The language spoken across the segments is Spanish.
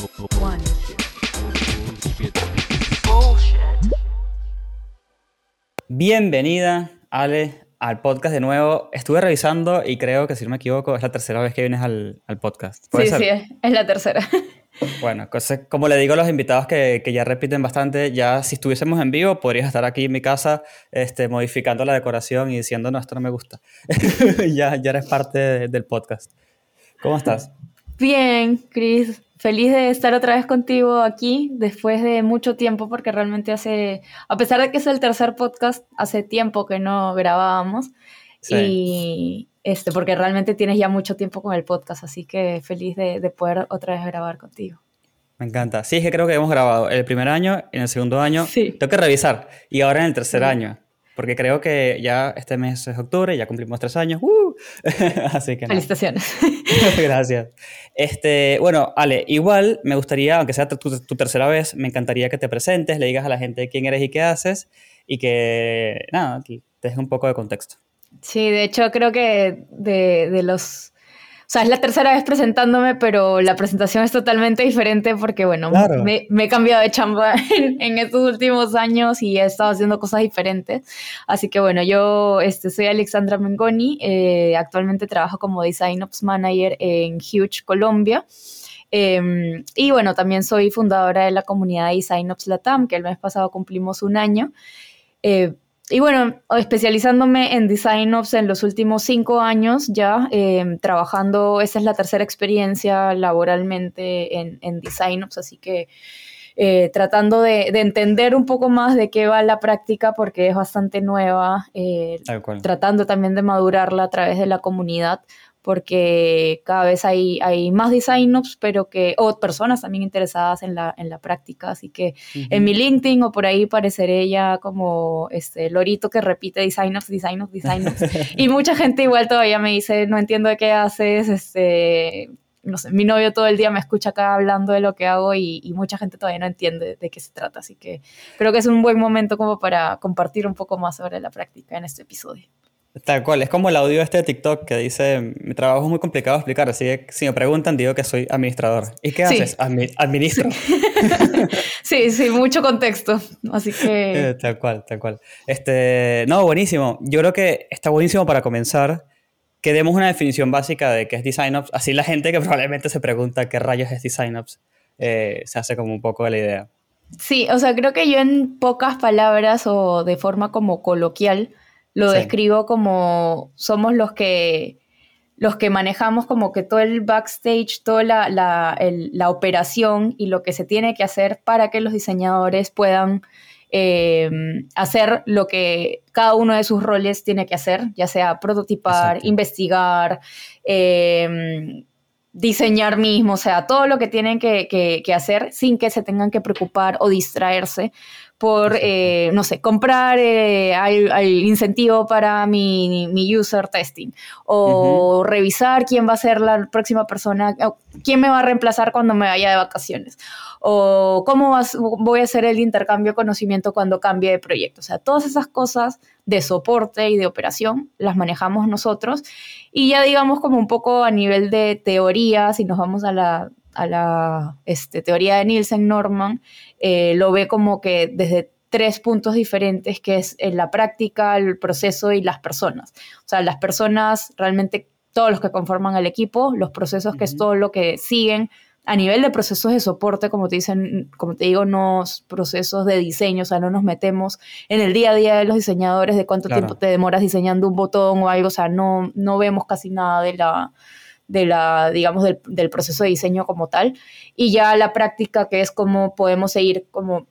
One. Bienvenida, Ale, al podcast de nuevo. Estuve revisando y creo que, si no me equivoco, es la tercera vez que vienes al, al podcast. ¿Puede Sí, ser? sí, es, es la tercera. Bueno, cosa- como le digo a los invitados que, que ya repiten bastante, ya si estuviésemos en vivo, podrías estar aquí en mi casa este, modificando la decoración y diciendo, no, esto no me gusta. ya, ya eres parte de- del podcast. ¿Cómo estás? Bien, Chris. Feliz de estar otra vez contigo aquí después de mucho tiempo, porque realmente hace, a pesar de que es el tercer podcast, hace tiempo que no grabábamos. Sí. Y este, porque realmente tienes ya mucho tiempo con el podcast, así que feliz de, de poder otra vez grabar contigo. Me encanta. Sí, es que creo que hemos grabado el primer año, en el segundo año. Sí. Tengo que revisar. Y ahora en el tercer Sí. año. Porque creo que ya este mes es octubre, ya cumplimos tres años. ¡Uh! Así que. Felicitaciones. Gracias. Este, bueno, Ale, igual me gustaría, aunque sea tu, tu tercera vez, me encantaría que te presentes, le digas a la gente quién eres y qué haces y que, nada, te dejes un poco de contexto. Sí, de hecho creo que de, de los... O sea, es la tercera vez presentándome, pero la presentación es totalmente diferente porque, bueno, Claro. me, me he cambiado de chamba en, en estos últimos años y he estado haciendo cosas diferentes. Así que, bueno, yo este, soy Alexandra Mengoni, eh, actualmente trabajo como Design Ops Manager en Huge, Colombia. Eh, y bueno, también soy fundadora de la comunidad Design Ops Latam, que el mes pasado cumplimos un año. Eh, y bueno, especializándome en Design Ops en los últimos cinco años ya, eh, trabajando, esa es la tercera experiencia laboralmente en, en Design Ops, así que eh, tratando de, de entender un poco más de qué va la práctica porque es bastante nueva, eh, tratando también de madurarla a través de la comunidad porque cada vez hay, hay más design pero que, o personas también interesadas en la, en la práctica, así que en mi LinkedIn o por ahí pareceré ya como este lorito que repite design ops, design y mucha gente igual todavía me dice, no entiendo de qué haces, este, no sé, mi novio todo el día me escucha acá hablando de lo que hago y, y mucha gente todavía no entiende de qué se trata, así que creo que es un buen momento como para compartir un poco más sobre la práctica en este episodio. Tal cual, es como el audio este de TikTok que dice, mi trabajo es muy complicado de explicar, así que si me preguntan digo que soy administrador. ¿Y qué Sí. haces? Admi- administro. Sí, sí, mucho contexto, así que... Eh, tal cual, tal cual. Este, no, buenísimo. Yo creo que está buenísimo para comenzar que demos una definición básica de qué es Design Ops. Así la gente que probablemente se pregunta qué rayos es Design Ops eh, se hace como un poco de la idea. Sí, o sea, creo que yo en pocas palabras o de forma como coloquial lo Sí. describo como somos los que los que manejamos como que todo el backstage, toda la, la, el- la operación y lo que se tiene que hacer para que los diseñadores puedan eh, hacer lo que cada uno de sus roles tiene que hacer, ya sea prototipar, Exacto. investigar, eh, diseñar mismo, o sea, todo lo que tienen que, que- que hacer sin que se tengan que preocupar o distraerse por, eh, no sé, comprar eh, al, al incentivo para mi, mi user testing o revisar quién va a ser la próxima persona, o quién me va a reemplazar cuando me vaya de vacaciones o cómo vas- voy a hacer el intercambio de conocimiento cuando cambie de proyecto. O sea, todas esas cosas de soporte y de operación las manejamos nosotros y ya digamos como un poco a nivel de teoría, si nos vamos a la, a la este, teoría de Nielsen Norman, eh, lo ve como que desde tres puntos diferentes, que es en la práctica, el proceso y las personas. O sea, las personas realmente, todos los que conforman el equipo, los procesos, que es todo lo que siguen. A nivel de procesos de soporte, como te dicen, como te digo, no s- procesos de diseño, o sea, no nos metemos en el día a día de los diseñadores, de cuánto Claro. tiempo te demoras diseñando un botón o algo, o sea, no, no vemos casi nada de la, de la, digamos, del, del proceso de diseño como tal. Y ya la práctica, que es cómo podemos seguir como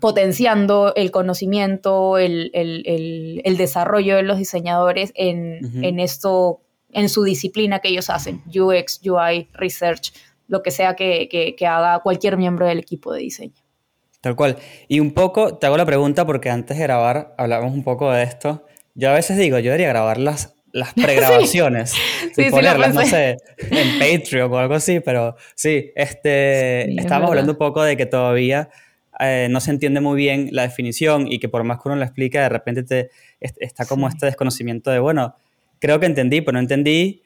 potenciando el conocimiento, el, el- el- el desarrollo de los diseñadores en, en esto, en su disciplina que ellos hacen, UX, UI, Research, lo que sea que, que- que haga cualquier miembro del equipo de diseño. Tal cual. Y un poco, te hago la pregunta porque antes de grabar hablábamos un poco de esto. Yo a veces digo, yo debería grabar las, las pregrabaciones Sí, y sí, ponerlas, no sé, en Patreon o algo así, pero sí, este, Sí, es estábamos hablando un poco de que todavía eh, no se entiende muy bien la definición y que por más que uno lo explique, de repente te, est- está como Sí. este desconocimiento de, bueno, creo que entendí, pero no entendí.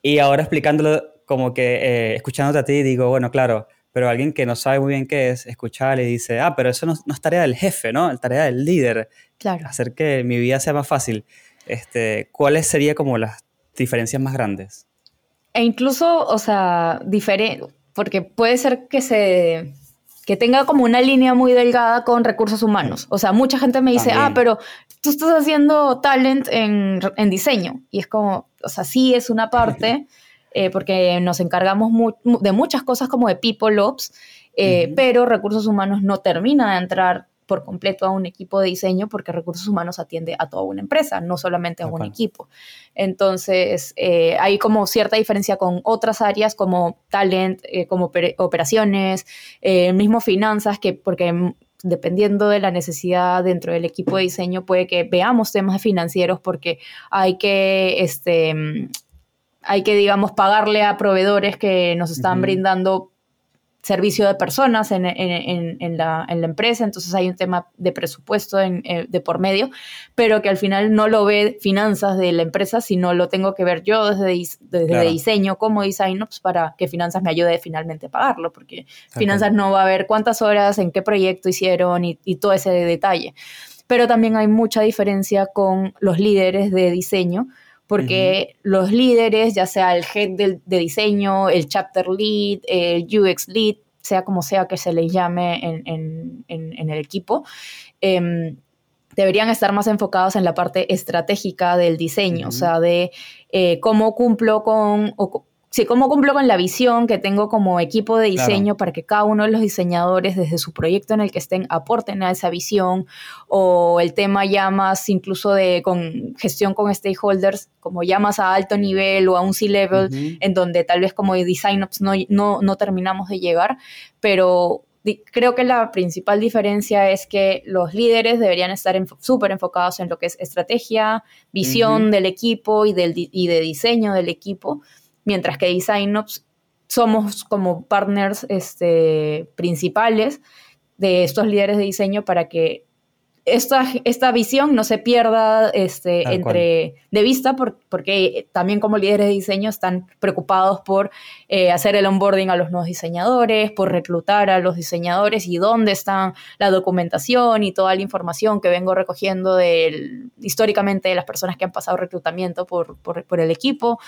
Y ahora explicándolo, como que eh, escuchándote a ti, digo, bueno, claro, pero alguien que no sabe muy bien qué es, escuchar y dice, ah, pero eso no, es tarea del jefe, ¿no? Es tarea del líder. Claro. Hacer que mi vida sea más fácil. Este, ¿Cuáles serían como las diferencias más grandes? E incluso, o sea, diferente, porque puede ser que se que tenga como una línea muy delgada con recursos humanos. O sea, mucha gente me dice, ah, pero tú estás haciendo talent en, en, diseño. Y es como, o sea, sí es una parte, eh, porque nos encargamos de muchas cosas como de people ops, eh, pero recursos humanos no termina de entrar por completo a un equipo de diseño porque recursos humanos atiende a toda una empresa, no solamente a un equipo. Entonces, eh, hay como cierta diferencia con otras áreas como talent, eh, como operaciones, eh, mismo finanzas, que porque dependiendo de la necesidad dentro del equipo de diseño, puede que veamos temas financieros porque hay que, este, hay que, digamos, pagarle a proveedores que nos están brindando servicio de personas en, la, empresa, entonces hay un tema de presupuesto eh, de por medio, pero que al final no lo ve finanzas de la empresa, sino lo tengo que ver yo desde, desde diseño como design ops para que finanzas me ayude finalmente a pagarlo, porque finanzas no va a ver cuántas horas, en qué proyecto hicieron y, todo ese detalle. Pero también hay mucha diferencia con los líderes de diseño, porque los líderes, ya sea el head de, diseño, el chapter lead, el UX lead, sea como sea que se les llame en, el equipo, em, deberían estar más enfocados en la parte estratégica del diseño, o sea, de eh, cómo cumplo con, sí, cómo cumplo con la visión que tengo como equipo de diseño para que cada uno de los diseñadores desde su proyecto en el que estén aporten a esa visión o el tema ya más incluso de con gestión con stakeholders, como ya más a alto nivel o a un C-level, en donde tal vez como design ops no, no, no terminamos de llegar, pero creo que la principal diferencia es que los líderes deberían estar súper enfocados en lo que es estrategia, visión del equipo y, del, y de diseño del equipo mientras que DesignOps somos como partners este, principales de estos líderes de diseño para que esta, esta visión no se pierda este, entre, de vista porque también como líderes de diseño están preocupados por eh, hacer el onboarding a los nuevos diseñadores, por reclutar a los diseñadores y dónde está la documentación y toda la información que vengo recogiendo del, históricamente de las personas que han pasado reclutamiento por, por, por el equipo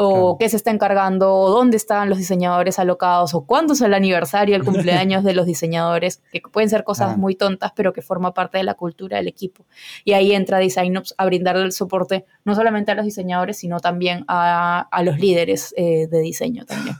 o qué se está encargando, o dónde están los diseñadores alocados, o cuándo es el aniversario, el cumpleaños de los diseñadores, que pueden ser cosas muy tontas, pero que forma parte de la cultura del equipo. Y ahí entra DesignOps a brindarle el soporte no solamente a los diseñadores, sino también a, los líderes eh, de diseño también.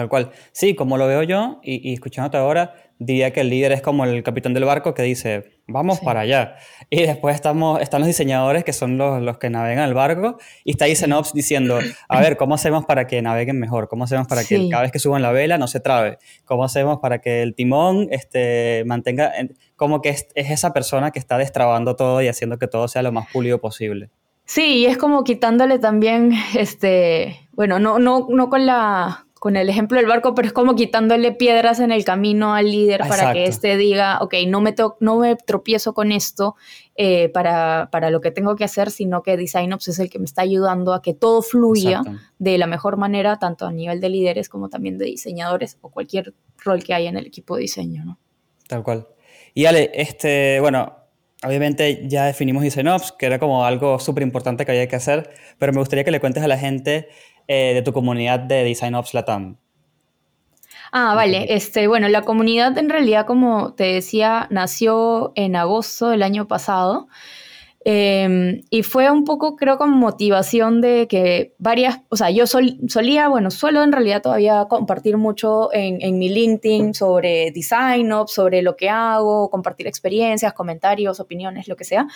Tal cual. Sí, como lo veo yo, y, y escuchándote ahora, diría que el líder es como el capitán del barco que dice, vamos para allá. Y después estamos, están los diseñadores que son los, los que navegan el barco y está ahí Zenops diciendo, a ver, ¿cómo hacemos para que naveguen mejor? ¿Cómo hacemos para que cada vez que suban la vela no se trabe? ¿Cómo hacemos para que el timón este, mantenga, como que es, es esa persona que está destrabando todo y haciendo que todo sea lo más pulido posible? Sí, y es como quitándole también, este, bueno, no, no, no con la con el ejemplo del barco, pero es como quitándole piedras en el camino al líder para que éste diga, ok, no me, no me tropiezo con esto eh, para, para, lo que tengo que hacer, sino que DesignOps es el que me está ayudando a que todo fluya de la mejor manera, tanto a nivel de líderes como también de diseñadores o cualquier rol que haya en el equipo de diseño, ¿no? Tal cual. Y Ale, este, bueno, obviamente ya definimos DesignOps, que era como algo súper importante que había que hacer, pero me gustaría que le cuentes a la gente eh, de tu comunidad de Design Ops Latam. Ah, vale. Este, bueno, la comunidad en realidad, como te decía, nació en agosto del año pasado. Em, y fue un poco, creo, con motivación de que varias, o sea, yo solía, bueno, suelo en realidad todavía compartir mucho en, mi LinkedIn sobre design ops, sobre lo que hago, compartir experiencias, comentarios, opiniones, lo que sea,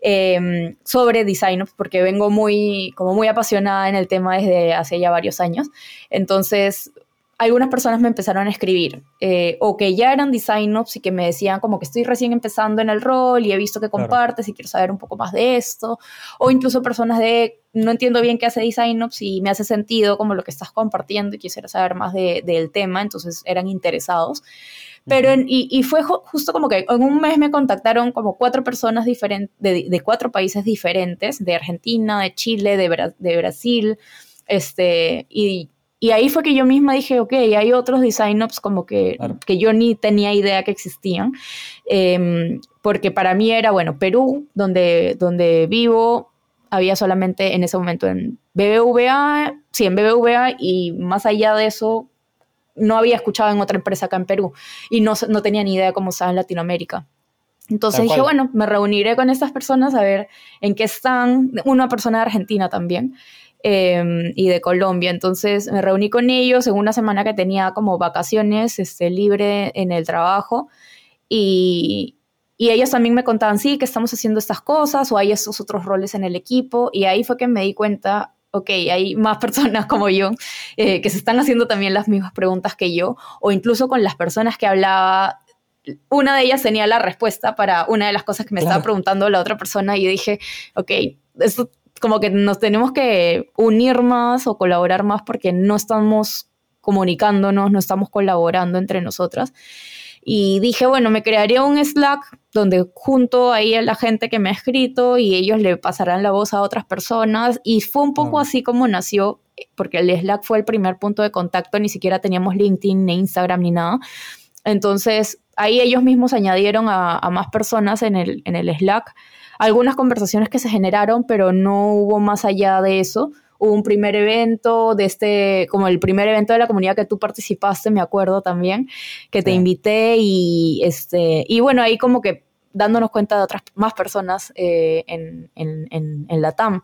em, sobre design ops, porque vengo muy, como muy apasionada en el tema desde hace ya varios años. Entonces, algunas personas me empezaron a escribir, eh, o que ya eran design ops y que me decían como que estoy recién empezando en el rol y he visto que compartes y quiero saber un poco más de esto, o incluso personas de no entiendo bien qué hace design ops y me hace sentido como lo que estás compartiendo y quisiera saber más del tema, entonces eran interesados. Pero, y, fue justo como que en un mes me contactaron como cuatro personas diferentes, de, cuatro países diferentes, de Argentina, de Chile, de, de Brasil, este, y y ahí fue que yo misma dije, ok, hay otros design ops como que, que yo ni tenía idea que existían, em, porque para mí era, bueno, Perú, donde, donde vivo, había solamente en ese momento en BBVA, sí, en BBVA, y más allá de eso, no había escuchado en otra empresa acá en Perú, y no, no tenía ni idea de cómo estaba en Latinoamérica. Entonces dije, bueno, me reuniré con estas personas a ver en qué están, una persona de Argentina también, Em, y de Colombia. Entonces me reuní con ellos en una semana que tenía como vacaciones este, libre en el trabajo y, y ellos también me contaban, sí, que estamos haciendo estas cosas o hay estos otros roles en el equipo y ahí fue que me di cuenta, ok, hay más personas como yo eh, que se están haciendo también las mismas preguntas que yo o incluso con las personas que hablaba una de ellas tenía la respuesta para una de las cosas que me estaba preguntando la otra persona y dije, ok, esto como que nos tenemos que unir más o colaborar más porque no estamos comunicándonos, no estamos colaborando entre nosotras. Y dije, bueno, me crearía un Slack donde junto ahí a la gente que me ha escrito y ellos le pasarán la voz a otras personas. Y fue un poco así como nació, porque el Slack fue el primer punto de contacto, ni siquiera teníamos LinkedIn, ni Instagram, ni nada. Entonces, ahí ellos mismos añadieron a, a más personas en el, en el Slack algunas conversaciones que se generaron, pero no hubo más allá de eso. Hubo un primer evento de este, como el primer evento de la comunidad que tú participaste, me acuerdo también, que te invité y este, y bueno, ahí como que dándonos cuenta de otras más personas eh, en, en, en, la TAM.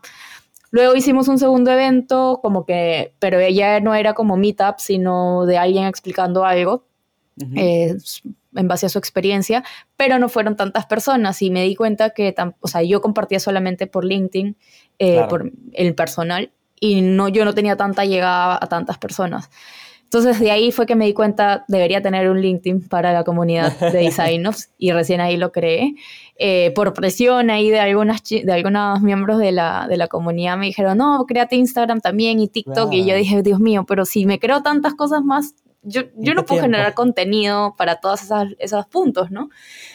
Luego hicimos un segundo evento, como que, pero ella no era como meetup, sino de alguien explicando algo en base a su experiencia, pero no fueron tantas personas y me di cuenta que, o sea, yo compartía solamente por LinkedIn, eh, por el personal, y no, yo no tenía tanta llegada a tantas personas. Entonces de ahí fue que me di cuenta, debería tener un LinkedIn para la comunidad de designers y recién ahí lo creé. Eh, por presión ahí de algunas, de algunos miembros de la, de la comunidad me dijeron, no, créate Instagram también y TikTok. Y yo dije, Dios mío, pero si me creo tantas cosas más, yo, yo no puedo generar contenido para todos esos puntos, ¿no?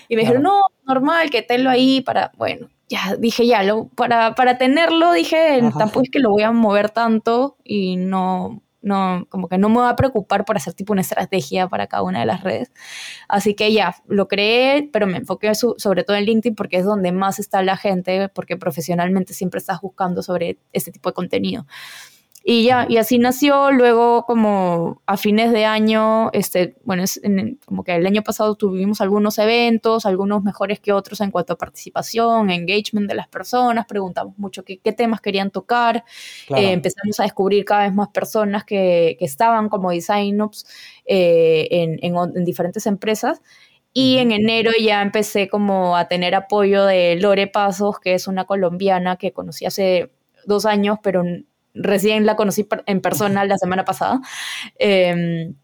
Y me dijeron, no, normal, que tenlo ahí para, bueno, ya dije, ya, lo, para, para tenerlo, dije, tampoco es que lo voy a mover tanto y no, no, como que no me voy a preocupar por hacer tipo una estrategia para cada una de las redes. Así que ya, lo creé, pero me enfoqué sobre todo en LinkedIn porque es donde más está la gente, porque profesionalmente siempre estás buscando sobre este tipo de contenido. Y ya, y así nació. Luego, como a fines de año, este, bueno, es como que el año pasado tuvimos algunos eventos, algunos mejores que otros en cuanto a participación, engagement de las personas, preguntamos mucho qué, qué temas querían tocar. Eh, empezamos a descubrir cada vez más personas que, que estaban como design ops eh, en, en, diferentes empresas. Y en enero ya empecé como a tener apoyo de Lore Pasos, que es una colombiana que conocí hace dos años, pero recién la conocí en persona la semana pasada. Em,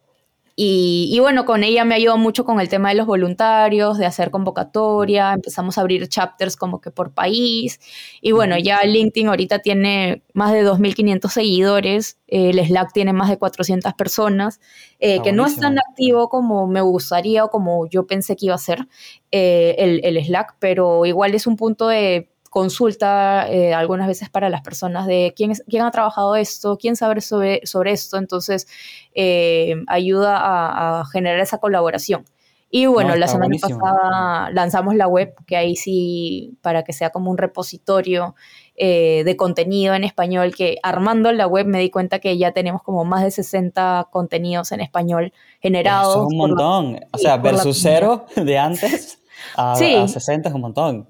y, bueno, con ella me ayudó mucho con el tema de los voluntarios, de hacer convocatoria, empezamos a abrir chapters como que por país. Y bueno, ya LinkedIn ahorita tiene más de 2.500 seguidores, el Slack tiene más de 400 personas, eh, que no es tan activo como me gustaría o como yo pensé que iba a ser eh, el, el Slack, pero igual es un punto de consulta eh, algunas veces para las personas de quién, quién ha trabajado esto, quién sabe sobre, sobre esto, entonces eh, ayuda a, generar esa colaboración. Y bueno, la semana pasada lanzamos la web, que ahí sí, para que sea como un repositorio eh, de contenido en español, que armando la web me di cuenta que ya tenemos como más de 60 contenidos en español generados. es un montón, o sea, versus cero de antes a, sí. a 60 es un montón.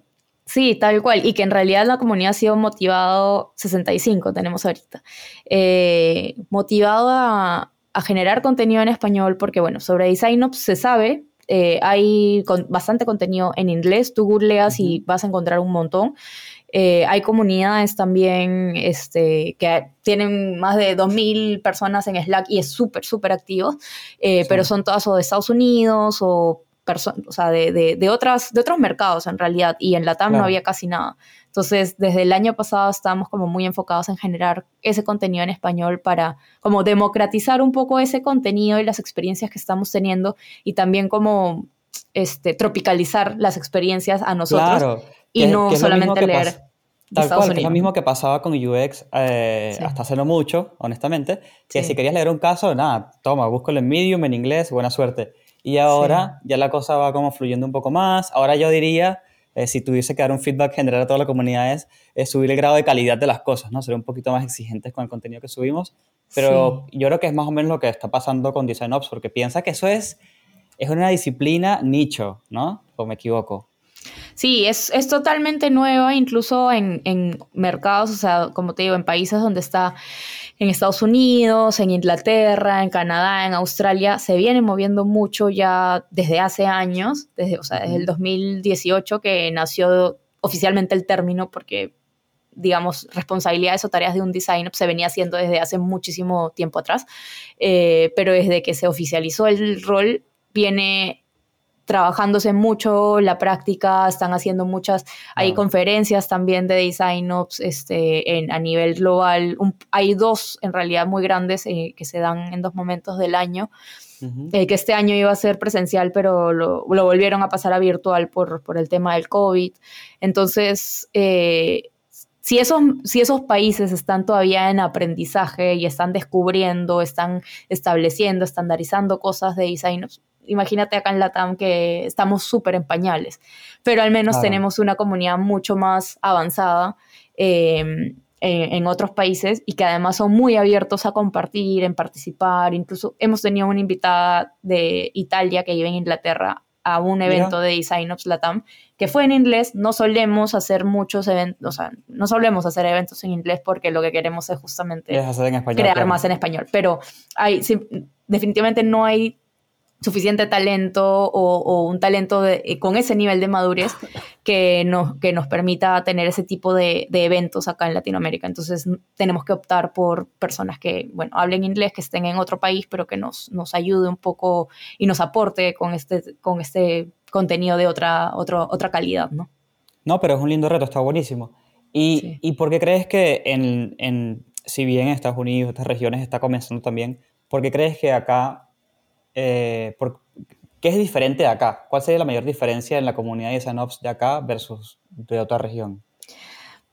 Sí, tal cual. Y que en realidad la comunidad ha sido motivado, 65 tenemos ahorita, eh, motivado a, generar contenido en español porque, bueno, sobre DesignOps se sabe, eh, hay bastante contenido en inglés, tú googleas y vas a encontrar un montón. Eh, hay comunidades también este, que tienen más de 2.000 personas en Slack y es súper, súper activo, pero son todas o de Estados Unidos o o sea, de, de, de, otras, de otros mercados en realidad, y en la TAM no había casi nada. Entonces, desde el año pasado estábamos como muy enfocados en generar ese contenido en español para como democratizar un poco ese contenido y las experiencias que estamos teniendo y también como este, tropicalizar las experiencias a nosotros y no solamente leer. Tal cual, es lo mismo que pasaba con UX eh, hasta hace no mucho, honestamente, que si querías leer un caso, nada, toma, búscalo en Medium, en inglés, buena suerte. Y ahora ya la cosa va como fluyendo un poco más. Ahora yo diría, eh, si tuviese que dar un feedback general a toda la comunidad, es, subir el grado de calidad de las cosas, ¿no? Ser un poquito más exigentes con el contenido que subimos. Pero yo creo que es más o menos lo que está pasando con Design Ops, porque piensa que eso es, es una disciplina nicho, ¿no? ¿O me equivoco? Sí, es, es totalmente nueva, incluso en, en, mercados, o sea, como te digo, en países donde está en Estados Unidos, en Inglaterra, en Canadá, en Australia, se viene moviendo mucho ya desde hace años, desde, o sea, desde el 2018 que nació oficialmente el término, porque digamos, responsabilidades o tareas de un design se venía haciendo desde hace muchísimo tiempo atrás, eh, pero desde que se oficializó el rol viene trabajándose mucho la práctica, están haciendo muchas, hay conferencias también de Design Ops este, en, a nivel global, hay dos en realidad muy grandes eh, que se dan en dos momentos del año, eh, que este año iba a ser presencial, pero lo, volvieron a pasar a virtual por, por el tema del COVID. Entonces, eh, si esos, si esos países están todavía en aprendizaje y están descubriendo, están estableciendo, estandarizando cosas de design, imagínate acá en Latam que estamos súper en pañales, pero al menos tenemos una comunidad mucho más avanzada. Em, en, otros países y que además son muy abiertos a compartir, en participar. Incluso hemos tenido una invitada de Italia que vive en Inglaterra a un evento de Design Ops Latam que fue en inglés. No solemos hacer muchos eventos, o sea, no solemos hacer eventos en inglés porque lo que queremos es justamente crear más en español. Pero hay, definitivamente no hay suficiente talento o, un talento eh, con ese nivel de madurez que nos, que nos permita tener ese tipo de, eventos acá en Latinoamérica. Entonces tenemos que optar por personas que, bueno, hablen inglés, que estén en otro país, pero que nos, nos ayude un poco y nos aporte con este, con este contenido de otra, otra, otra calidad, ¿no? No, pero es un lindo reto, está buenísimo. ¿Y, ¿y por qué crees que en, en, si bien en Estados Unidos, estas regiones está comenzando también, por qué crees que acá eh, ¿qué es diferente de acá? ¿Cuál sería la mayor diferencia en la comunidad de Sanops de acá versus de otra región?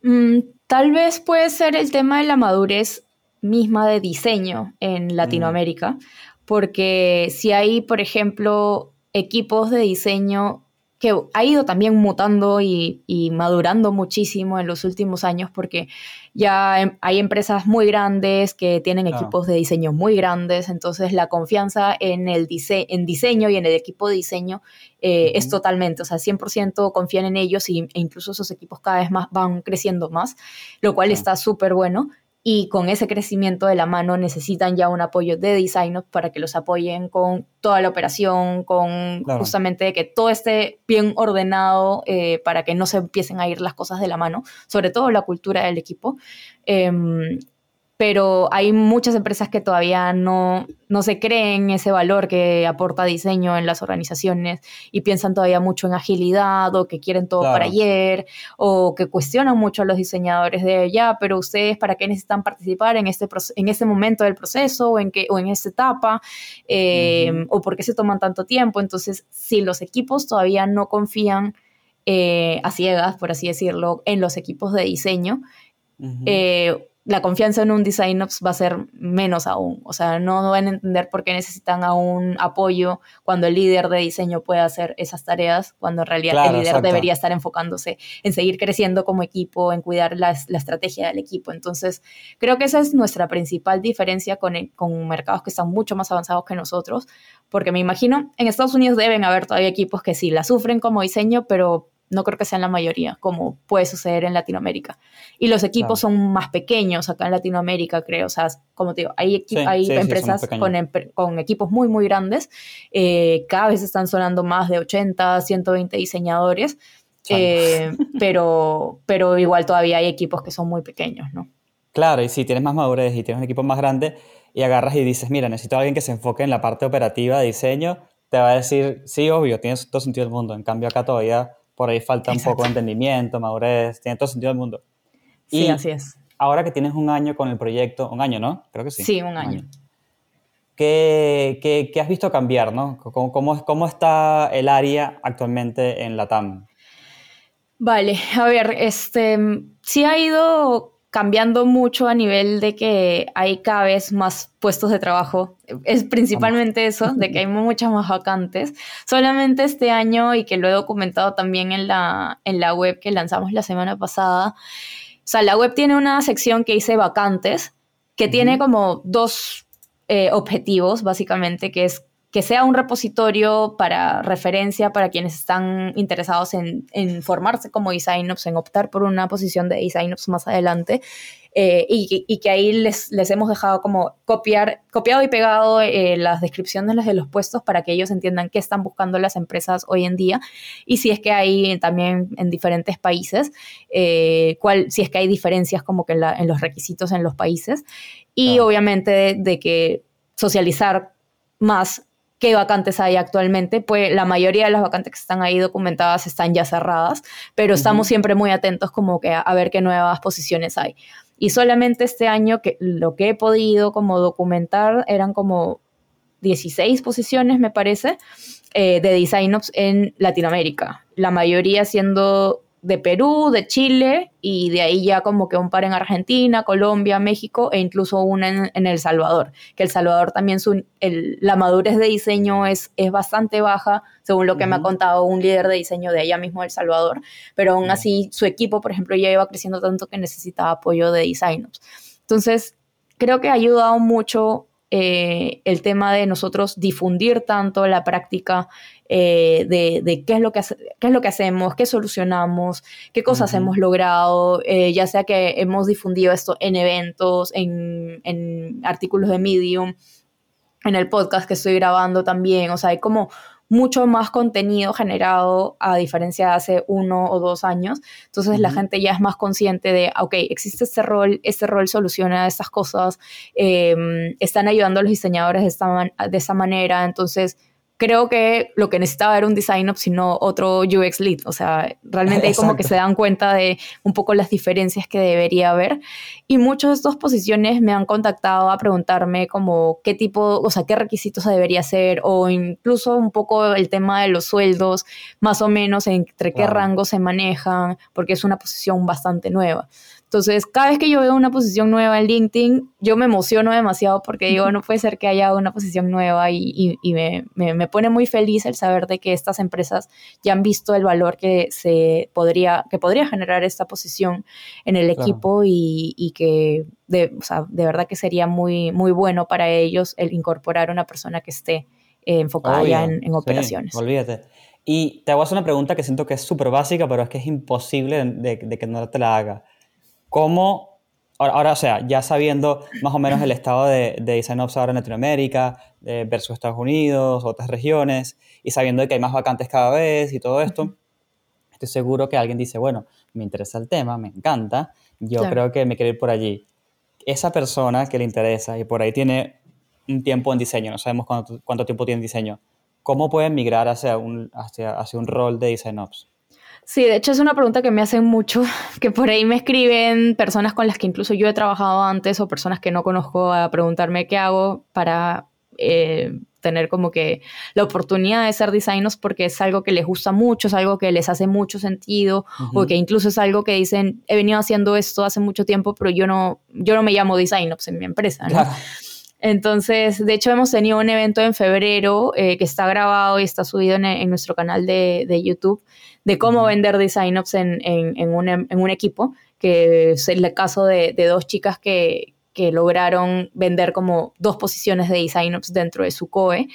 Mm, tal vez puede ser el tema de la madurez misma de diseño en Latinoamérica, porque si hay, por ejemplo, equipos de diseño que ha ido también mutando y, madurando muchísimo en los últimos años porque ya em, hay empresas muy grandes que tienen equipos de diseño muy grandes, entonces la confianza en el en diseño y en el equipo de diseño eh, es totalmente, o sea, 100% confían en ellos y, e incluso esos equipos cada vez más van creciendo más, lo cual está súper bueno y con ese crecimiento de la mano necesitan ya un apoyo de design para que los apoyen con toda la operación, con justamente que todo esté bien ordenado eh, para que no se empiecen a ir las cosas de la mano, sobre todo la cultura del equipo. Em, pero hay muchas empresas que todavía no, no se creen ese valor que aporta diseño en las organizaciones y piensan todavía mucho en agilidad o que quieren todo para ayer o que cuestionan mucho a los diseñadores de ya, pero ustedes para qué necesitan participar en este, en este momento del proceso o en, qué, o en esta etapa eh, o por qué se toman tanto tiempo. Entonces, si los equipos todavía no confían eh, a ciegas, por así decirlo, en los equipos de diseño, la confianza en un design ops va a ser menos aún. O sea, no van a entender por qué necesitan aún apoyo cuando el líder de diseño puede hacer esas tareas, cuando en realidad el líder debería estar enfocándose en seguir creciendo como equipo, en cuidar la, estrategia del equipo. Entonces, creo que esa es nuestra principal diferencia con, con mercados que están mucho más avanzados que nosotros, porque me imagino, en Estados Unidos deben haber todavía equipos que sí la sufren como diseño, pero no creo que sean la mayoría, como puede suceder en Latinoamérica. Y los equipos son más pequeños acá en Latinoamérica, creo. O sea, como te digo, hay, hay empresas con, equipos muy, muy grandes. Eh, cada vez están sonando más de 80, 120 diseñadores. Eh, pero, pero igual todavía hay equipos que son muy pequeños, ¿no? Claro, y si tienes más madurez y tienes un equipo más grande y agarras y dices, mira, necesito a alguien que se enfoque en la parte operativa de diseño, te va a decir, sí, obvio, tienes todo sentido del mundo. En cambio, acá todavía por ahí falta un poco de entendimiento, madurez, tiene todo sentido del mundo. Sí, así es. Ahora que tienes un año con el proyecto, un año, ¿no? Creo que sí. Sí, un año. ¿Qué, qué, has visto cambiar, no? ¿Cómo, cómo, ¿Cómo, está el área actualmente en la TAM? Vale, a ver, este, sí ha ido cambiando mucho a nivel de que hay cada vez más puestos de trabajo. Es principalmente eso, de que hay muchas más vacantes. Solamente este año, y que lo he documentado también en la, en la web que lanzamos la semana pasada, o sea, la web tiene una sección que dice vacantes, que tiene como dos eh, objetivos, básicamente, que es que sea un repositorio para referencia para quienes están interesados en, formarse como designops, en optar por una posición de designops más adelante. Eh, y, que ahí les, les, hemos dejado como copiar, copiado y pegado eh, las descripciones de los puestos para que ellos entiendan qué están buscando las empresas hoy en día y si es que hay también en diferentes países, eh, cuál, si es que hay diferencias como que en, los requisitos en los países y obviamente de que socializar más qué vacantes hay actualmente, pues la mayoría de las vacantes que están ahí documentadas están ya cerradas, pero estamos siempre muy atentos como que a, ver qué nuevas posiciones hay. Y solamente este año que lo que he podido como documentar eran como 16 posiciones, me parece, eh, de design ops en Latinoamérica. La mayoría siendo de Perú, de Chile y de ahí ya como que un par en Argentina, Colombia, México e incluso una en, El Salvador, que El Salvador también su, la madurez de diseño es, es bastante baja, según lo que me ha contado un líder de diseño de allá mismo El Salvador, pero aún así su equipo, por ejemplo, ya iba creciendo tanto que necesitaba apoyo de designers. Entonces, creo que ha ayudado mucho eh, el tema de nosotros difundir tanto la práctica eh, de, qué, es lo que qué es lo que hacemos, qué solucionamos, qué cosas hemos logrado, eh, ya sea que hemos difundido esto en eventos, en, en artículos de Medium, en el podcast que estoy grabando también, o sea, hay como mucho más contenido generado a diferencia de hace uno o dos años. Entonces la gente ya es más consciente de, ok, existe este rol, este rol soluciona estas cosas, em, están ayudando a los diseñadores de esta, de esta manera, entonces creo que lo que necesitaba era un design up, sino otro UX lead. O sea, realmente hay como que se dan cuenta de un poco las diferencias que debería haber. Y muchas de estas posiciones me han contactado a preguntarme como qué tipo, o sea, qué requisitos debería hacer o incluso un poco el tema de los sueldos, más o menos entre qué rangos se manejan, porque es una posición bastante nueva. Entonces, cada vez que yo veo una posición nueva en LinkedIn, yo me emociono demasiado porque digo, no puede ser que haya una posición nueva y, me, pone muy feliz el saber de que estas empresas ya han visto el valor que se podría, que podría generar esta posición en el equipo y, que de, de verdad que sería muy, muy bueno para ellos el incorporar una persona que esté eh, enfocada ya en, operaciones. olvídate. Y te hago una pregunta que siento que es súper básica, pero es que es imposible de, de que no te la haga. ¿Cómo, ahora, o sea, ya sabiendo más o menos el estado de, de Design Ops ahora en Latinoamérica versus Estados Unidos, otras regiones, y sabiendo que hay más vacantes cada vez y todo esto, estoy seguro que alguien dice, bueno, me interesa el tema, me encanta, yo creo que me quiero ir por allí. Esa persona que le interesa y por ahí tiene un tiempo en diseño, no sabemos cuánto, cuánto tiempo tiene en diseño, ¿cómo puede migrar hacia un, hacia, hacia un rol de Design Ops? Sí, de hecho es una pregunta que me hacen mucho, que por ahí me escriben personas con las que incluso yo he trabajado antes o personas que no conozco a preguntarme qué hago para eh, tener como que la oportunidad de ser designers porque es algo que les gusta mucho, es algo que les hace mucho sentido o que incluso es algo que dicen, he venido haciendo esto hace mucho tiempo, pero yo no, yo no me llamo designers en mi empresa. ¿no? Entonces, de hecho, hemos tenido un evento en febrero eh, que está grabado y está subido en, nuestro canal de, de, YouTube de cómo vender design ops en, en, un, en, un, equipo, que es el caso de, de dos chicas que, que lograron vender como dos posiciones de design ops dentro de su COE,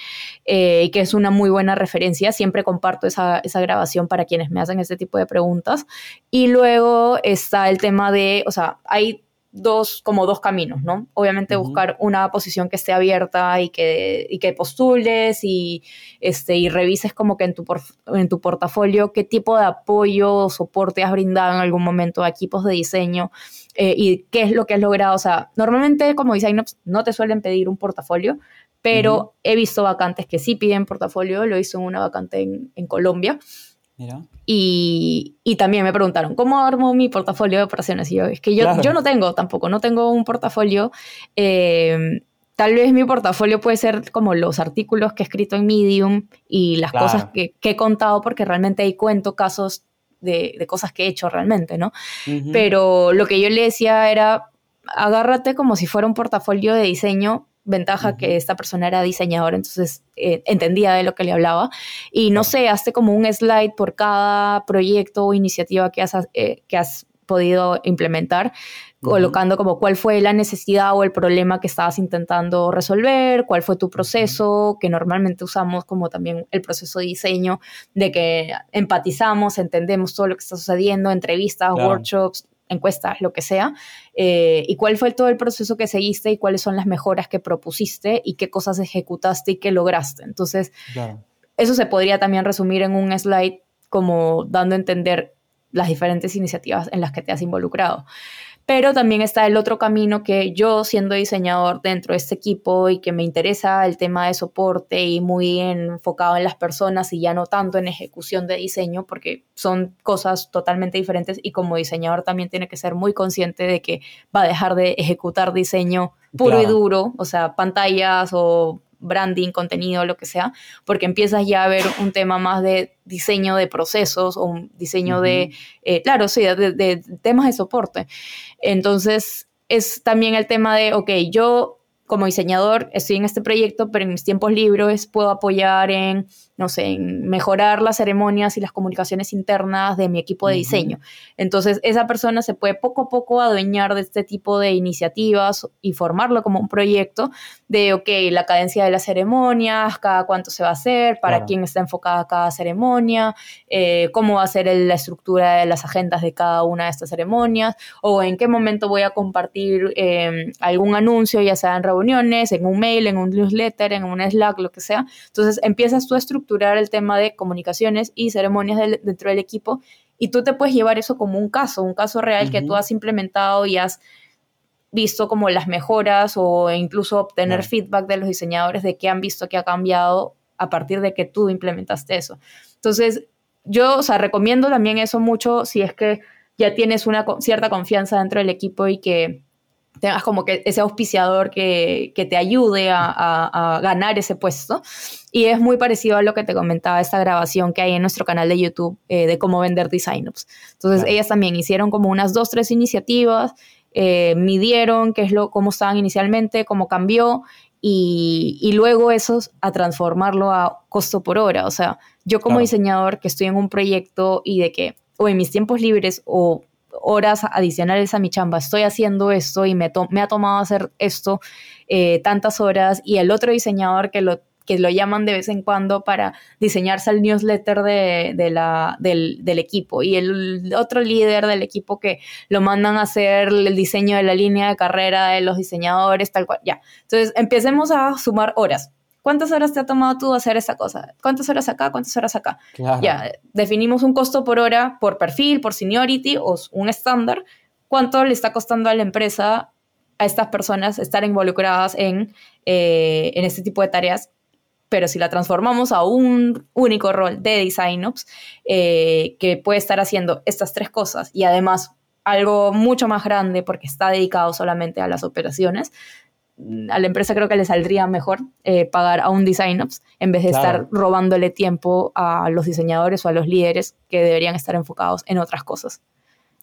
eh, que es una muy buena referencia. Siempre comparto esa, esa, grabación para quienes me hacen este tipo de preguntas. Y luego está el tema de, o sea, hay dos, como dos caminos, ¿no? Obviamente buscar una posición que esté abierta y que, y que postules y, este, y revises como que en tu, en tu portafolio qué tipo de apoyo o soporte has brindado en algún momento a equipos de diseño eh, y qué es lo que has logrado. O sea, normalmente como designer no te suelen pedir un portafolio, pero he visto vacantes que sí piden portafolio, lo hizo en una vacante en, en Colombia. Y, y, también me preguntaron, ¿cómo armo mi portafolio de operaciones? Y yo, es que yo, yo no tengo tampoco, no tengo un portafolio. Eh, tal vez mi portafolio puede ser como los artículos que he escrito en Medium y las cosas que, que, he contado, porque realmente ahí cuento casos de, cosas que he hecho realmente, ¿no? Pero lo que yo le decía era, agárrate como si fuera un portafolio de diseño ventaja que esta persona era diseñadora, entonces eh, entendía de lo que le hablaba. Y no sé, hazte como un slide por cada proyecto o iniciativa que has, eh, que has podido implementar, colocando como cuál fue la necesidad o el problema que estabas intentando resolver, cuál fue tu proceso, que normalmente usamos como también el proceso de diseño, de que empatizamos, entendemos todo lo que está sucediendo, entrevistas, workshops, encuestas, lo que sea, eh, y cuál fue todo el proceso que seguiste y cuáles son las mejoras que propusiste y qué cosas ejecutaste y qué lograste. Entonces, eso se podría también resumir en un slide como dando a entender las diferentes iniciativas en las que te has involucrado. Pero también está el otro camino que yo, siendo diseñador dentro de este equipo y que me interesa el tema de soporte y muy enfocado en las personas y ya no tanto en ejecución de diseño, porque son cosas totalmente diferentes y como diseñador también tiene que ser muy consciente de que va a dejar de ejecutar diseño puro y duro, o sea, pantallas o branding, contenido, lo que sea, porque empiezas ya a ver un tema más de diseño de procesos o un diseño de, eh, claro, sí, de, temas de soporte. Entonces, es también el tema de, ok, yo como diseñador estoy en este proyecto, pero en mis tiempos libres puedo apoyar en, no sé, en mejorar las ceremonias y las comunicaciones internas de mi equipo de diseño. Entonces, esa persona se puede poco a poco adueñar de este tipo de iniciativas y formarlo como un proyecto de, ok, la cadencia de las ceremonias, cada cuánto se va a hacer, para quién está enfocada cada ceremonia, eh, cómo va a ser la estructura de las agendas de cada una de estas ceremonias, o en qué momento voy a compartir em, algún anuncio, ya sea en reuniones, en un mail, en un newsletter, en un Slack, lo que sea. Entonces empiezas tú a estructurar el tema de comunicaciones y ceremonias dentro del equipo y tú te puedes llevar eso como un caso, un caso real que tú has implementado y has visto como las mejoras o incluso obtener feedback de los diseñadores de qué han visto que ha cambiado a partir de que tú implementaste eso. Entonces, yo, o sea, recomiendo también eso mucho si es que ya tienes una cierta confianza dentro del equipo y que tengas como que ese auspiciador que, que te ayude a, a, ganar ese puesto. Y es muy parecido a lo que te comentaba esta grabación que hay en nuestro canal de YouTube eh, de cómo vender design ups. Entonces, ellas también hicieron como unas dos, tres iniciativas eh, midieron qué es lo, cómo estaban inicialmente, cómo cambió y, y, luego eso a transformarlo a costo por hora. O sea, yo como diseñador que estoy en un proyecto y de que o en mis tiempos libres o horas adicionales a mi chamba estoy haciendo esto y me, me ha tomado hacer esto eh, tantas horas y el otro diseñador que lo que lo llaman de vez en cuando para diseñarse el newsletter de, la, del, equipo. Y el otro líder del equipo que lo mandan a hacer el diseño de la línea de carrera de los diseñadores, tal cual. Ya. Entonces, empecemos a sumar horas. ¿Cuántas horas te ha tomado tú hacer esa cosa? ¿Cuántas horas acá? ¿Cuántas horas acá? Ya, definimos un costo por hora, por perfil, por seniority o un estándar. ¿Cuánto le está costando a la empresa, a estas personas, estar involucradas en, eh, en este tipo de tareas? pero si la transformamos a un único rol de Design Ops, eh, que puede estar haciendo estas tres cosas y además algo mucho más grande porque está dedicado solamente a las operaciones, a la empresa creo que le saldría mejor eh, pagar a un Design Ops en vez de estar robándole tiempo a los diseñadores o a los líderes que deberían estar enfocados en otras cosas.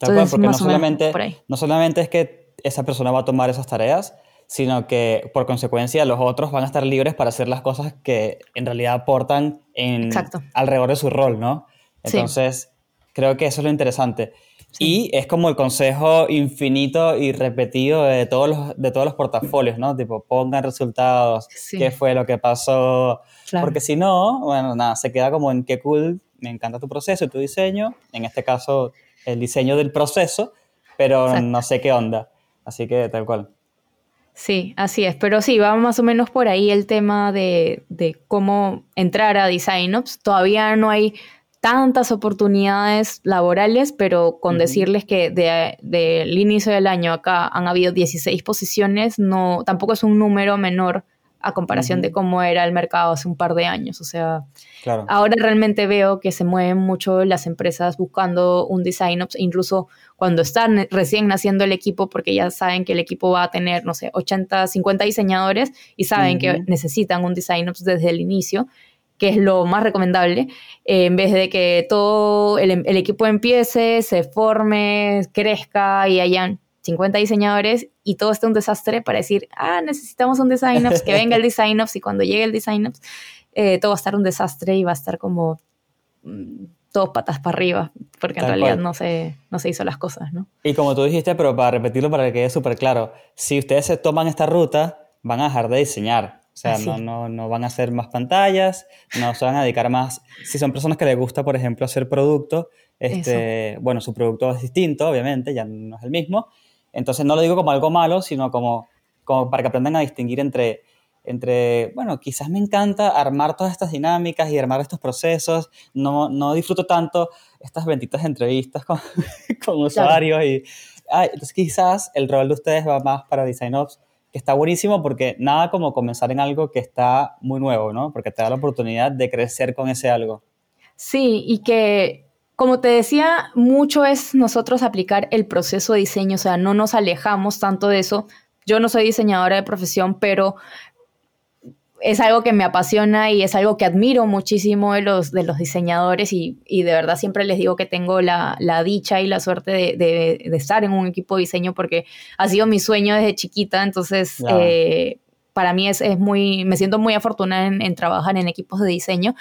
Entonces, porque no solamente, no solamente es que esa persona va a tomar esas tareas, sino que por consecuencia los otros van a estar libres para hacer las cosas que en realidad aportan en, alrededor de su rol, ¿no? Entonces, creo que eso es lo interesante. Y es como el consejo infinito y repetido de todos los, de todos los portafolios, ¿no? Tipo, pongan resultados, qué fue lo que pasó. Porque si no, bueno, nada, se queda como en qué cool, me encanta tu proceso tu diseño. En este caso, el diseño del proceso, pero no sé qué onda. Así que tal cual. Sí, así es, pero sí, va más o menos por ahí el tema de, cómo entrar a DesignOps. Todavía no hay tantas oportunidades laborales, pero con decirles que del inicio del año acá han habido 16 posiciones, no, tampoco es un número menor a comparación de cómo era el mercado hace un par de años. O sea, ahora realmente veo que se mueven mucho las empresas buscando un design incluso cuando están recién naciendo el equipo, porque ya saben que el equipo va a tener, no sé, 80, 50 diseñadores y saben que necesitan un design ops desde el inicio. Que es lo más recomendable, eh, en vez de que todo el, el, equipo empiece, se forme, crezca y hayan 50 diseñadores y todo esté un desastre para decir, ah, necesitamos un design ops, que venga el design ops y cuando llegue el design ops, eh, todo va a estar un desastre y va a estar como mm, todos patas para arriba, porque en realidad no se, no se hizo las cosas, ¿no? Y como tú dijiste, pero para repetirlo para que quede súper claro, si ustedes se toman esta ruta, van a dejar de diseñar. O sea, no, no, no, van a hacer más pantallas, no se van a dedicar más. Si son personas que les gusta, por ejemplo, hacer producto, este, bueno, su producto es distinto, obviamente, ya no es el mismo. Entonces no lo digo como algo malo, sino como, como para que aprendan a distinguir entre entre, bueno, quizás me encanta armar todas estas dinámicas y armar estos procesos, no, no disfruto tanto estas benditas entrevistas con, con usuarios y entonces quizás el rol de ustedes va más para Design Ops, que está buenísimo porque nada como comenzar en algo que está muy nuevo, ¿no? Porque te da la oportunidad de crecer con ese algo. Sí, y que como te decía, mucho es nosotros aplicar el proceso de diseño, o sea, no nos alejamos tanto de eso. Yo no soy diseñadora de profesión, pero es algo que me apasiona y es algo que admiro muchísimo de los, de los diseñadores y, y de verdad siempre les digo que tengo la, la dicha y la suerte de, de, estar en un equipo de diseño porque ha sido mi sueño desde chiquita, entonces eh, para mí es, es, muy, me siento muy afortunada en, trabajar en equipos de diseño.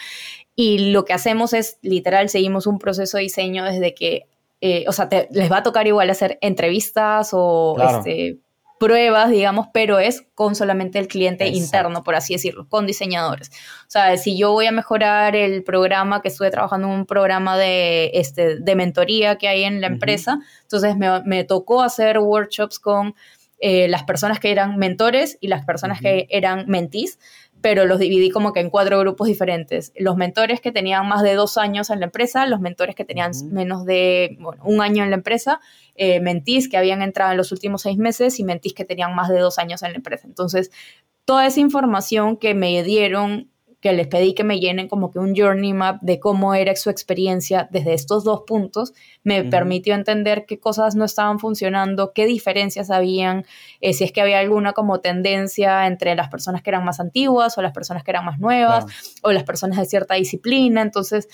Y lo que hacemos es literal, seguimos un proceso de diseño desde que, eh, o sea, les va a tocar igual hacer entrevistas o... Este, pruebas, digamos, pero es con solamente el cliente interno, por así decirlo, con diseñadores. O sea, si yo voy a mejorar el programa, que estuve trabajando en un programa de, este, de mentoría que hay en la empresa, entonces me, me, tocó hacer workshops con eh, las personas que eran mentores y las personas que eran mentís pero los dividí como que en cuatro grupos diferentes. Los mentores que tenían más de dos años en la empresa, los mentores que tenían menos de un año en la empresa, eh, mentís que habían entrado en los últimos seis meses y mentís que tenían más de dos años en la empresa. Entonces, toda esa información que me dieron que les pedí que me llenen como que un journey map de cómo era su experiencia desde estos dos puntos, me permitió entender qué cosas no estaban funcionando, qué diferencias habían, eh, si es que había alguna como tendencia entre las personas que eran más antiguas o las personas que eran más nuevas o las personas de cierta disciplina. Entonces,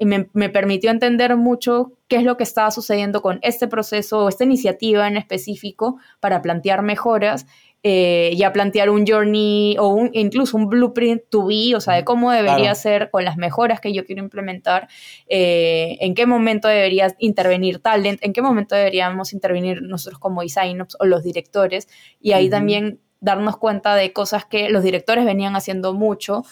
me, me, permitió entender mucho qué es lo que estaba sucediendo con este proceso o esta iniciativa en específico para plantear mejoras eh, ya plantear un journey o un, incluso un blueprint to be, o sea, de cómo debería ser con las mejoras que yo quiero implementar, eh, en qué momento debería intervenir talent, en qué momento deberíamos intervenir nosotros como designers o los directores, y ahí también darnos cuenta de cosas que los directores venían haciendo mucho,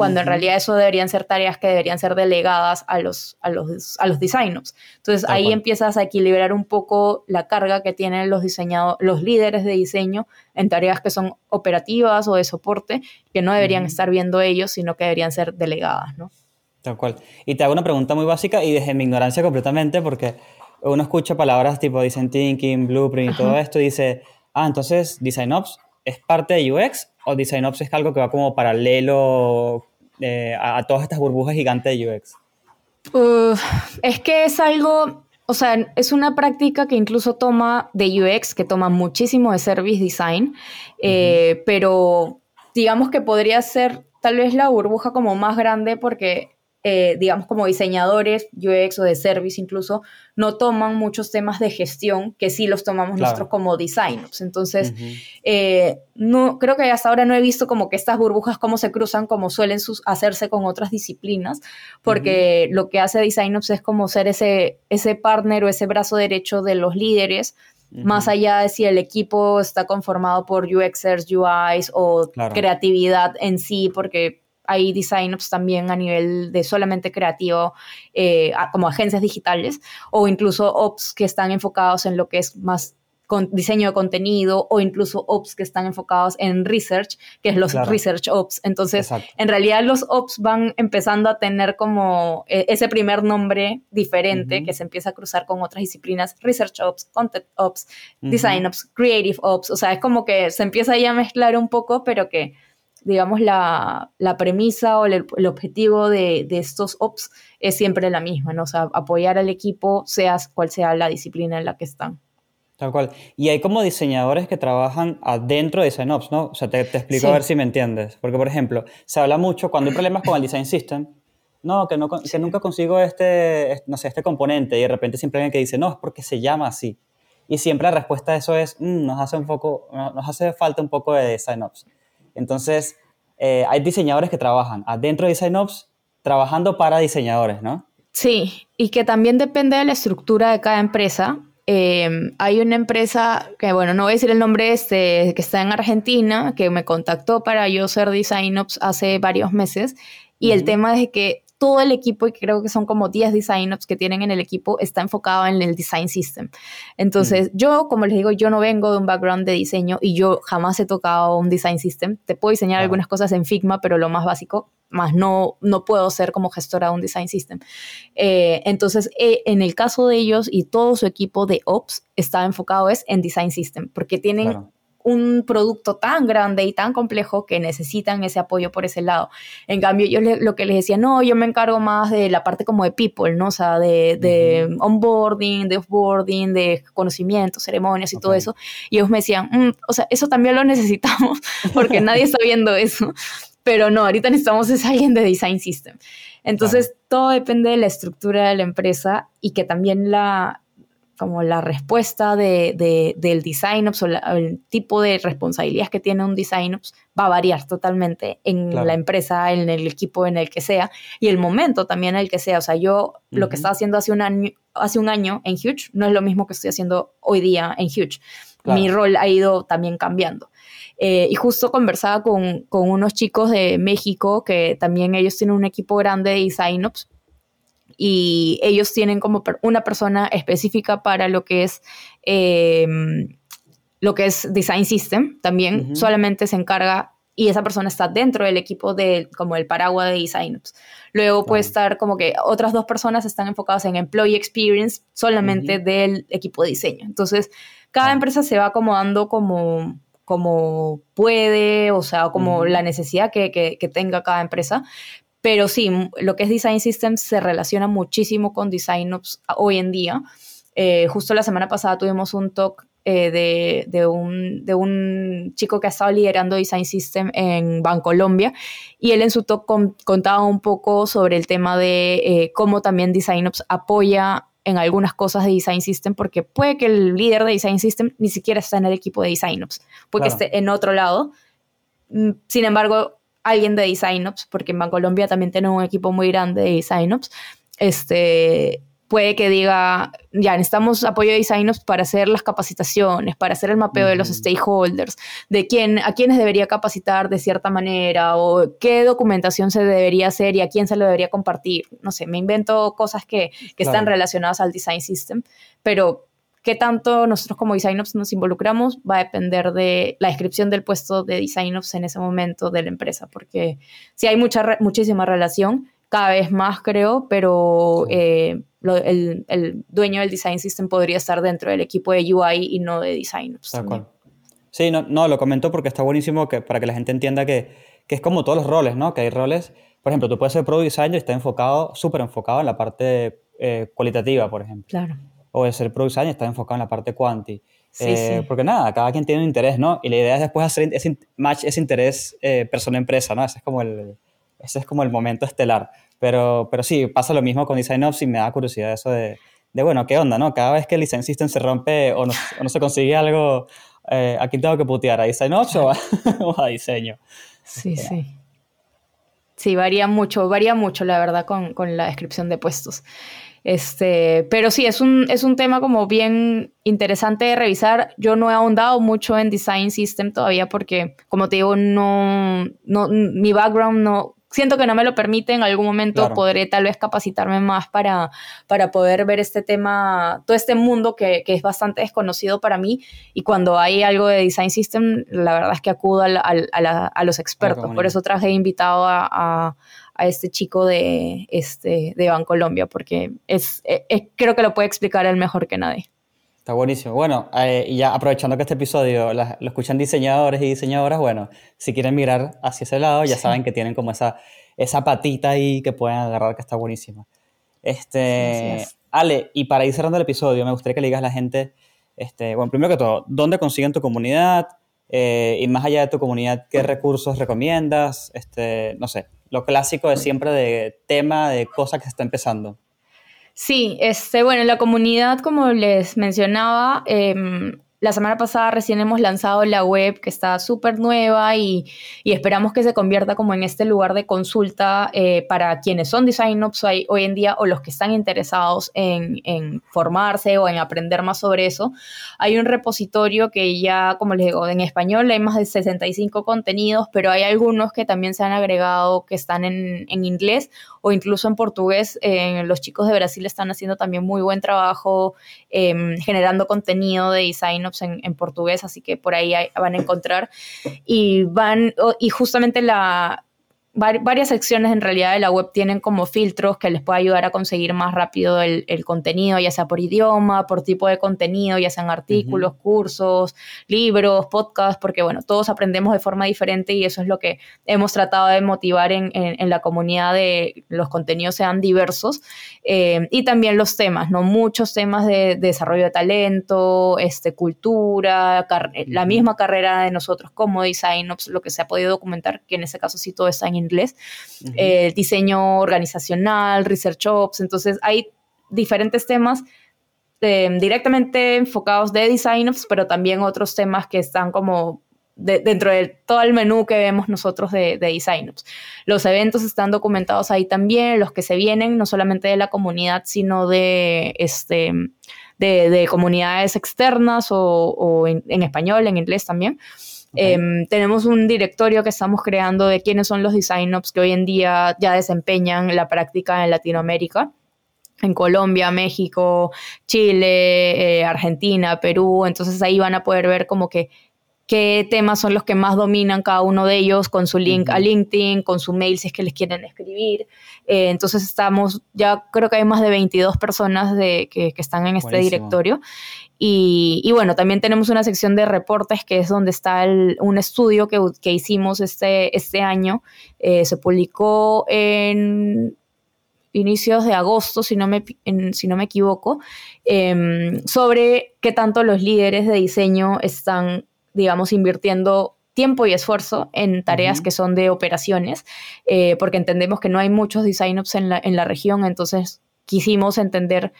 cuando en realidad eso deberían ser tareas que deberían ser delegadas a los, a los, a los designers. Entonces ahí empiezas a equilibrar un poco la carga que tienen los, diseñados, los líderes de diseño en tareas que son operativas o de soporte, que no deberían estar viendo ellos, sino que deberían ser delegadas, ¿no? Tal cual. Y te hago una pregunta muy básica y desde mi ignorancia completamente, porque uno escucha palabras tipo design thinking, blueprint y todo esto y dice, ah, entonces Design Ops es parte de UX o Design Ops es algo que va como paralelo eh, a, todas estas burbujas gigantes de UX? es que es algo, o sea, es una práctica que incluso toma de UX, que toma muchísimo de service design, eh, pero digamos que podría ser tal vez la burbuja como más grande porque eh, digamos, como diseñadores UX o de service incluso, no toman muchos temas de gestión que sí los tomamos nosotros como designers. Entonces, eh, no, creo que hasta ahora no he visto como que estas burbujas cómo se cruzan como suelen hacerse con otras disciplinas, porque lo que hace DesignOps es como ser ese, ese partner o ese brazo derecho de los líderes, más allá de si el equipo está conformado por UXers, UIs o creatividad en sí, porque hay design ops también a nivel de solamente creativo, eh, como agencias digitales, o incluso ops que están enfocados en lo que es más con diseño de contenido o incluso ops que están enfocados en research, que es los research ops. Entonces, en realidad los ops van empezando a tener como eh, ese primer nombre diferente que se empieza a cruzar con otras disciplinas, research ops, content ops, design ops, creative ops, o sea, es como que se empieza ahí a mezclar un poco, pero que digamos, la, premisa o el, objetivo de, estos ops es siempre la misma, ¿no? O sea, apoyar al equipo, sea cual sea la disciplina en la que están. Tal cual. Y hay como diseñadores que trabajan adentro de DesignOps, ¿no? O sea, te, te explico a ver si me entiendes. Porque, por ejemplo, se habla mucho cuando hay problemas con el Design System, no, que, no, que nunca consigo este, no sé, este componente y de repente siempre hay alguien que dice, no, es porque se llama así. Y siempre la respuesta a eso es, mm, nos, hace un poco, nos hace falta un poco de DesignOps. Entonces, eh, hay diseñadores que trabajan adentro de DesignOps trabajando para diseñadores, ¿no? Sí, y que también depende de la estructura de cada empresa. Em, hay una empresa que, bueno, no voy a decir el nombre, este, que está en Argentina, que me contactó para yo ser Design Ops hace varios meses. Y el tema es que todo el equipo, y creo que son como 10 design ops que tienen en el equipo, está enfocado en el design system. Entonces, yo, como les digo, yo no vengo de un background de diseño y yo jamás he tocado un design system. Te puedo diseñar algunas cosas en Figma, pero lo más básico más no, no puedo ser como gestora de un design system. Eh, entonces, eh, en el caso de ellos y todo su equipo de ops está enfocado es en design system, porque tienen un producto tan grande y tan complejo que necesitan ese apoyo por ese lado. En cambio, yo lo que les decía, no, yo me encargo más de la parte como de people, ¿no? O sea, de, de onboarding, de offboarding, de conocimiento, ceremonias y todo eso. Y ellos me decían, mm, o sea, eso también lo necesitamos porque nadie está viendo eso pero no, ahorita necesitamos es alguien de design system. Entonces, todo depende de la estructura de la empresa y que también la, como la respuesta de, del design ops o el tipo de responsabilidades que tiene un design ops va a variar totalmente en la empresa, en el equipo en el que sea y el momento también en el que sea. O sea, yo lo que estaba haciendo hace un, año, hace un año en Huge no es lo mismo que estoy haciendo hoy día en Huge. Mi rol ha ido también cambiando. Eh, y justo conversaba con, con, unos chicos de México que también ellos tienen un equipo grande de design ops y ellos tienen como una persona específica para lo que es em, lo que es design system también solamente se encarga y esa persona está dentro del equipo de como el paraguas de design ops. Luego puede estar como que otras dos personas están enfocadas en employee experience solamente del equipo de diseño. Entonces, cada empresa se va acomodando como como puede, o sea, como la necesidad que, que, tenga cada empresa. Pero sí, lo que es Design Systems se relaciona muchísimo con Design Ops hoy en día. Eh, justo la semana pasada tuvimos un talk eh, de, de, un, de, un, chico que ha estado liderando Design System en Bancolombia y él en su talk contaba un poco sobre el tema de eh, cómo también Design Ops apoya en algunas cosas de Design System, porque puede que el líder de Design System ni siquiera esté en el equipo de Design Ops, porque esté en otro lado. Mm, sin embargo, alguien de Design Ops, porque en Bancolombia también tiene un equipo muy grande de Design Ops, este, puede que diga, ya necesitamos apoyo de designers para hacer las capacitaciones, para hacer el mapeo de los stakeholders, de quién, a quiénes debería capacitar de cierta manera o qué documentación se debería hacer y a quién se lo debería compartir. No sé, me invento cosas que, que están relacionadas al design system, pero qué tanto nosotros como designers nos involucramos va a depender de la descripción del puesto de designers en ese momento de la empresa, porque si hay mucha, muchísima relación, cada vez más creo, pero eh, el, dueño del design system podría estar dentro del equipo de UI y no de design. Sí, no, no, lo comento porque está buenísimo que, para que la gente entienda que, que, es como todos los roles, ¿no? Que hay roles, por ejemplo, tú puedes ser product designer y está enfocado, súper enfocado en la parte eh, cualitativa, por ejemplo. Claro. O de ser product designer y está enfocado en la parte quanti. Sí, eh, sí. Porque nada, cada quien tiene un interés, ¿no? Y la idea es después hacer ese match ese interés eh, persona-empresa, ¿no? Ese es como el, ese es como el momento estelar. Pero, pero sí, pasa lo mismo con Design Ops y me da curiosidad eso de, de bueno, ¿qué onda, no? Cada vez que el Design System se rompe o no, o no se consigue algo, eh, ¿a quién tengo que putear? ¿A Design Ops o a, diseño? Sí, sí. Sí, varía mucho, varía mucho, la verdad, con, con la descripción de puestos. Este, pero sí, es un, es un tema como bien interesante de revisar. Yo no he ahondado mucho en Design System todavía porque, como te digo, no, no mi background no, siento que no me lo permite, en algún momento podré tal vez capacitarme más para, para poder ver este tema, todo este mundo que, que, es bastante desconocido para mí. Y cuando hay algo de Design System, la verdad es que acudo a, a, a, los expertos, por eso traje invitado a, este chico de, este, de Bancolombia, porque es, creo que lo puede explicar él mejor que nadie. Está buenísimo. Bueno, eh, y ya aprovechando que este episodio lo escuchan diseñadores y diseñadoras, bueno, si quieren mirar hacia ese lado, ya saben que tienen como esa, esa patita ahí que pueden agarrar que está buenísima. Este, Ale, y para ir cerrando el episodio, me gustaría que le digas a la gente este, bueno, primero que todo, ¿dónde consiguen tu comunidad? Eh, y más allá de tu comunidad, ¿qué recursos recomiendas? Este, no sé, lo clásico de siempre de tema, de cosas que se está empezando. Sí, este, bueno, la comunidad, como les mencionaba, eh, la semana pasada recién hemos lanzado la web que está súper nueva y, esperamos que se convierta como en este lugar de consulta eh, para quienes son design ops hoy, hoy, en día o los que están interesados en, en, formarse o en aprender más sobre eso. Hay un repositorio que ya, como les digo, en español hay más de 65 contenidos, pero hay algunos que también se han agregado que están en, en inglés o incluso en portugués. Eh, los chicos de Brasil están haciendo también muy buen trabajo em, generando contenido de design en, en, portugués, así que por ahí van a encontrar. Y van, y justamente la, varias secciones en realidad de la web tienen como filtros que les puede ayudar a conseguir más rápido el, contenido, ya sea por idioma, por tipo de contenido, ya sean artículos, cursos, libros, podcasts, porque bueno, todos aprendemos de forma diferente y eso es lo que hemos tratado de motivar en, la comunidad de los contenidos sean diversos eh, y también los temas, ¿no? Muchos temas de, desarrollo de talento, este, cultura, la misma carrera de nosotros como design, lo que se ha podido documentar, que en ese caso sí todo está en inglés, eh, diseño organizacional, research ops, entonces hay diferentes temas eh, directamente enfocados de design ops, pero también otros temas que están como dentro de todo el menú que vemos nosotros de, de Design Ops. Los eventos están documentados ahí también, los que se vienen, no solamente de la comunidad, sino de, este, de, comunidades externas o, en, español, en inglés también. Em, tenemos un directorio que estamos creando de quiénes son los design ops que hoy en día ya desempeñan la práctica en Latinoamérica. En Colombia, México, Chile, eh, Argentina, Perú. Entonces ahí van a poder ver como que qué temas son los que más dominan cada uno de ellos con su link a LinkedIn, con su mail si es que les quieren escribir. Eh, entonces estamos, ya creo que hay más de 22 personas de, que, están en este directorio y, bueno, también tenemos una sección de reportes que es donde está un estudio que, que, hicimos este, este año. Eh, se publicó en inicios de agosto, si no me, si no me equivoco, em, sobre qué tanto los líderes de diseño están, digamos, invirtiendo tiempo y esfuerzo en tareas que son de operaciones, eh, porque entendemos que no hay muchos design ops en la, en la región, entonces quisimos entender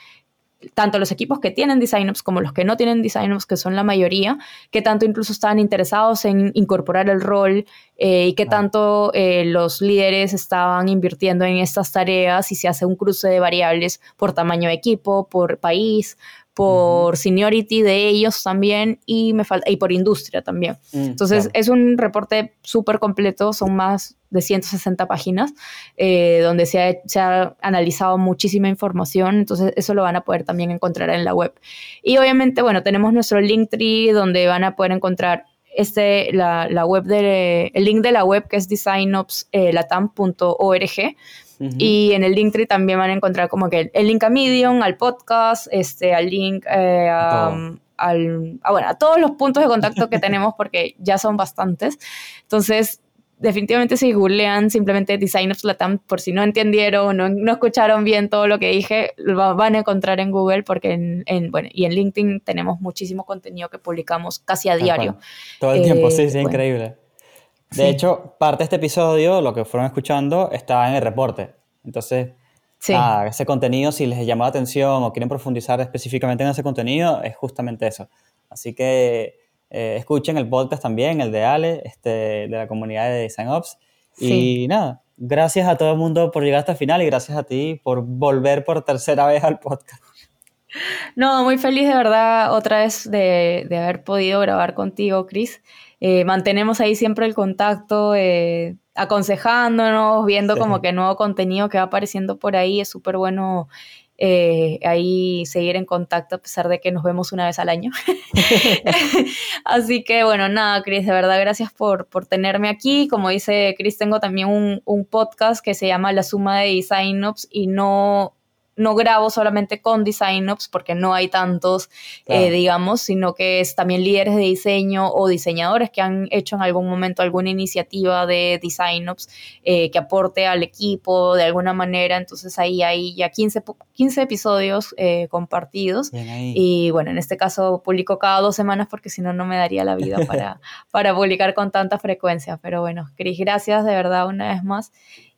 tanto los equipos que tienen design como los que no tienen design que son la mayoría, que tanto incluso estaban interesados en incorporar el rol eh, y que tanto eh, los líderes estaban invirtiendo en estas tareas y se hace un cruce de variables por tamaño de equipo, por país, por seniority de ellos también y, me falta, y por industria también. Mm, Entonces es un reporte súper completo, son más de 160 páginas, eh, donde se ha, se ha, analizado muchísima información, entonces eso lo van a poder también encontrar en la web. Y obviamente, bueno, tenemos nuestro Linktree donde van a poder encontrar este, la, la web de, el link de la web que es designopslatam.org y en el Linktree también van a encontrar como que el, link a Medium, al podcast, este, al link eh, a, al, bueno, a todos los puntos de contacto que tenemos porque ya son bastantes. Entonces, definitivamente si googlean simplemente Design of Latam, por si no entendieron o no, escucharon bien todo lo que dije, lo van a encontrar en Google porque en, bueno, y en LinkedIn tenemos muchísimo contenido que publicamos casi a diario. Todo el tiempo, sí, sí, eh, increíble. De hecho, parte de este episodio, lo que fueron escuchando, está en el reporte. Entonces, ese contenido, si les llama la atención o quieren profundizar específicamente en ese contenido, es justamente eso. Así que eh, escuchen el podcast también, el de Ale, este, de la comunidad de Design Ops. Y nada, gracias a todo el mundo por llegar hasta el final y gracias a ti por volver por tercera vez al podcast. No, muy feliz de verdad otra vez de, de haber podido grabar contigo, Chris. Eh, mantenemos ahí siempre el contacto, eh, aconsejándonos, viendo como que nuevo contenido que va apareciendo por ahí. Es súper bueno eh, ahí seguir en contacto a pesar de que nos vemos una vez al año. Así que bueno, nada, Cris, de verdad gracias por, por tenerme aquí. Como dice Cris, tengo también un, un, podcast que se llama La Suma de Design Ops y no no grabo solamente con design ops porque no hay tantos, eh, digamos, sino que es también líderes de diseño o diseñadores que han hecho en algún momento alguna iniciativa de design ops eh, que aporte al equipo de alguna manera. Entonces ahí hay ya 15, 15 episodios eh, compartidos. Y bueno, en este caso publico cada dos semanas porque si no, no me daría la vida para, para publicar con tanta frecuencia. Pero bueno, Cris, gracias de verdad una vez más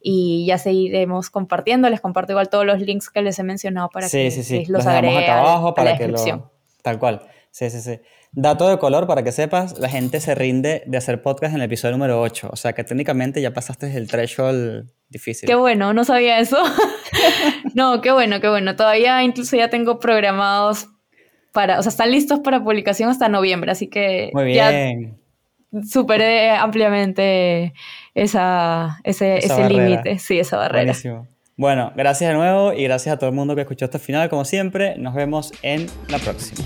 y ya seguiremos compartiendo. Les comparto igual todos los links que les he mencionado para que sí, los, agreguen acá abajo para que lo, tal cual. Sí, sí, sí. Dato de color para que sepas, la gente se rinde de hacer podcast en el episodio número 8, o sea que técnicamente ya pasaste el threshold difícil. Qué bueno, no sabía eso. no, qué bueno, qué bueno. Todavía incluso ya tengo programados para, o sea, están listos para publicación hasta noviembre, así que Muy bien. ya superé ampliamente esa, ese, ese límite, sí, esa barrera. Buenísimo. Bueno, gracias de nuevo y gracias a todo el mundo que escuchó hasta el final, como siempre. Nos vemos en la próxima.